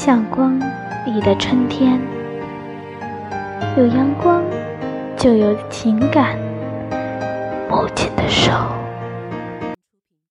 像光里的春天。有阳光就有情感。母亲的手。